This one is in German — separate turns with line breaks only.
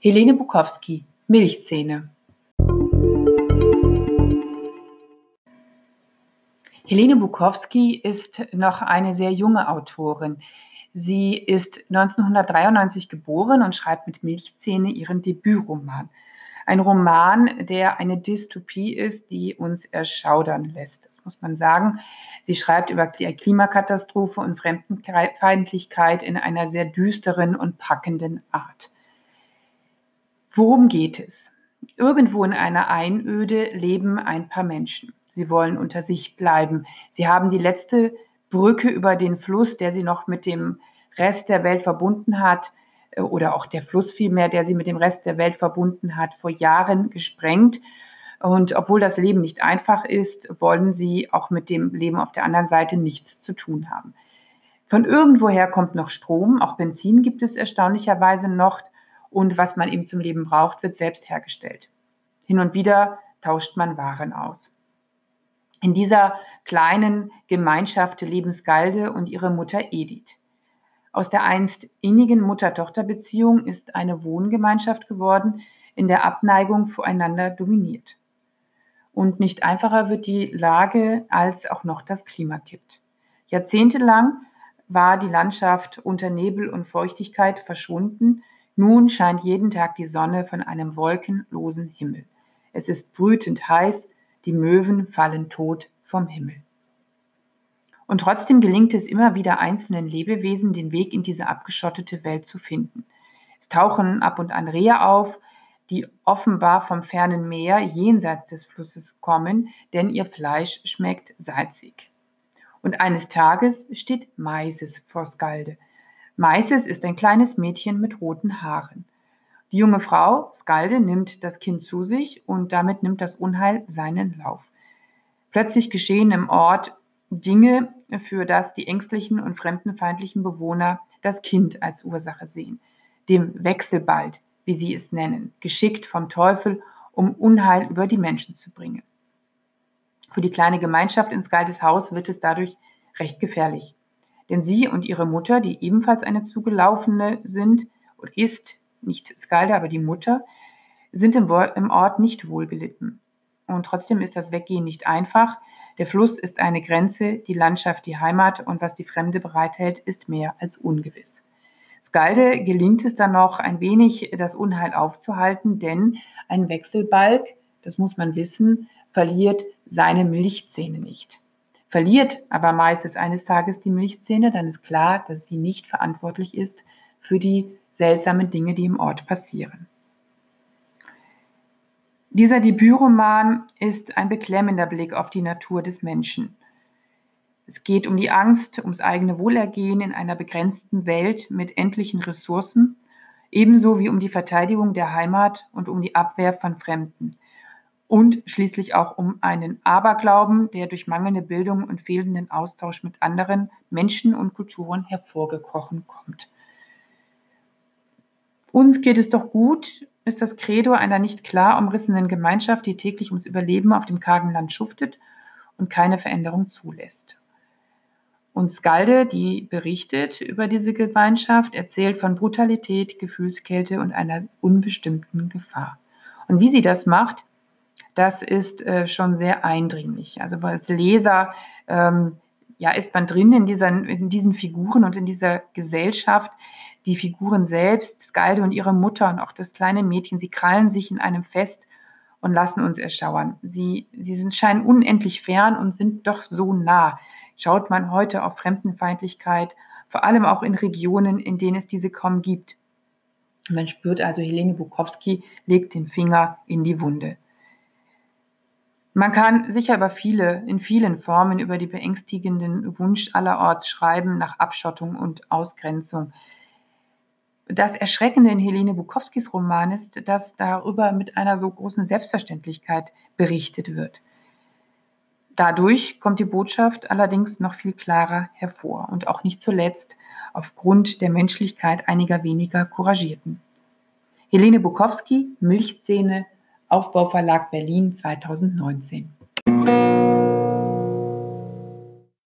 Helene Bukowski, Milchzähne. Helene Bukowski ist noch eine sehr junge Autorin. Sie ist 1993 geboren und schreibt mit Milchzähne ihren Debütroman. Ein Roman, der eine Dystopie ist, die uns erschaudern lässt. Das muss man sagen. Sie schreibt über die Klimakatastrophe und Fremdenfeindlichkeit in einer sehr düsteren und packenden Art. Worum geht es? Irgendwo in einer Einöde leben ein paar Menschen. Sie wollen unter sich bleiben. Sie haben die letzte Brücke über den Fluss, der sie noch mit dem Rest der Welt verbunden hat, äh, oder auch der Fluss vielmehr, der sie mit dem Rest der Welt verbunden hat, vor Jahren gesprengt. Und obwohl das Leben nicht einfach ist, wollen sie auch mit dem Leben auf der anderen Seite nichts zu tun haben. Von irgendwoher kommt noch Strom, auch Benzin gibt es erstaunlicherweise noch und was man eben zum Leben braucht, wird selbst hergestellt. Hin und wieder tauscht man Waren aus. In dieser kleinen Gemeinschaft leben Skalde und ihre Mutter Edith. Aus der einst innigen Mutter-Tochter-Beziehung ist eine Wohngemeinschaft geworden, in der Abneigung voreinander dominiert. Und nicht einfacher wird die Lage, als auch noch das Klima kippt. Jahrzehntelang war die Landschaft unter Nebel und Feuchtigkeit verschwunden. Nun scheint jeden Tag die Sonne von einem wolkenlosen Himmel. Es ist brütend heiß, die Möwen fallen tot vom Himmel. Und trotzdem gelingt es immer wieder einzelnen Lebewesen, den Weg in diese abgeschottete Welt zu finden. Es tauchen ab und an Rehe auf, die offenbar vom fernen Meer jenseits des Flusses kommen, denn ihr Fleisch schmeckt salzig. Und eines Tages steht Maises vor Skalde. Maises ist ein kleines Mädchen mit roten Haaren. Die junge Frau, Skalde, nimmt das Kind zu sich und damit nimmt das Unheil seinen Lauf. Plötzlich geschehen im Ort Dinge, für das die ängstlichen und fremdenfeindlichen Bewohner das Kind als Ursache sehen. Dem Wechselbald, wie sie es nennen, geschickt vom Teufel, um Unheil über die Menschen zu bringen. Für die kleine Gemeinschaft in Skaldes Haus wird es dadurch recht gefährlich. Denn sie und ihre Mutter, die ebenfalls eine zugelaufene sind und ist, nicht Skalde, aber die Mutter, sind im Ort nicht wohlgelitten. Und trotzdem ist das Weggehen nicht einfach. Der Fluss ist eine Grenze, die Landschaft die Heimat und was die Fremde bereithält, ist mehr als ungewiss. Skalde gelingt es dann noch ein wenig, das Unheil aufzuhalten, denn ein Wechselbalg, das muss man wissen, verliert seine Milchzähne nicht. Verliert aber meistens eines Tages die Milchzähne, dann ist klar, dass sie nicht verantwortlich ist für die seltsamen Dinge, die im Ort passieren. Dieser Debütroman ist ein beklemmender Blick auf die Natur des Menschen. Es geht um die Angst, ums eigene Wohlergehen in einer begrenzten Welt mit endlichen Ressourcen, ebenso wie um die Verteidigung der Heimat und um die Abwehr von Fremden. Und schließlich auch um einen Aberglauben, der durch mangelnde Bildung und fehlenden Austausch mit anderen Menschen und Kulturen hervorgekrochen kommt. Uns geht es doch gut, ist das Credo einer nicht klar umrissenen Gemeinschaft, die täglich ums Überleben auf dem kargen Land schuftet und keine Veränderung zulässt. Und Skalde, die berichtet über diese Gemeinschaft, erzählt von Brutalität, Gefühlskälte und einer unbestimmten Gefahr. Und wie sie das macht, das ist äh, schon sehr eindringlich. Also als Leser ähm, ja, ist man drin in, dieser, in diesen Figuren und in dieser Gesellschaft, die Figuren selbst, Skalde und ihre Mutter und auch das kleine Mädchen, sie krallen sich in einem fest und lassen uns erschauern. Sie, sie sind, scheinen unendlich fern und sind doch so nah. Schaut man heute auf Fremdenfeindlichkeit, vor allem auch in Regionen, in denen es diese kaum gibt. Man spürt also, Helene Bukowski legt den Finger in die Wunde. Man kann sicher über viele, in vielen Formen über die beängstigenden Wunsch allerorts schreiben nach Abschottung und Ausgrenzung. Das Erschreckende in Helene Bukowskis Roman ist, dass darüber mit einer so großen Selbstverständlichkeit berichtet wird. Dadurch kommt die Botschaft allerdings noch viel klarer hervor und auch nicht zuletzt aufgrund der Menschlichkeit einiger weniger Couragierten. Helene Bukowski, Milchzähne, Aufbauverlag Berlin 2019.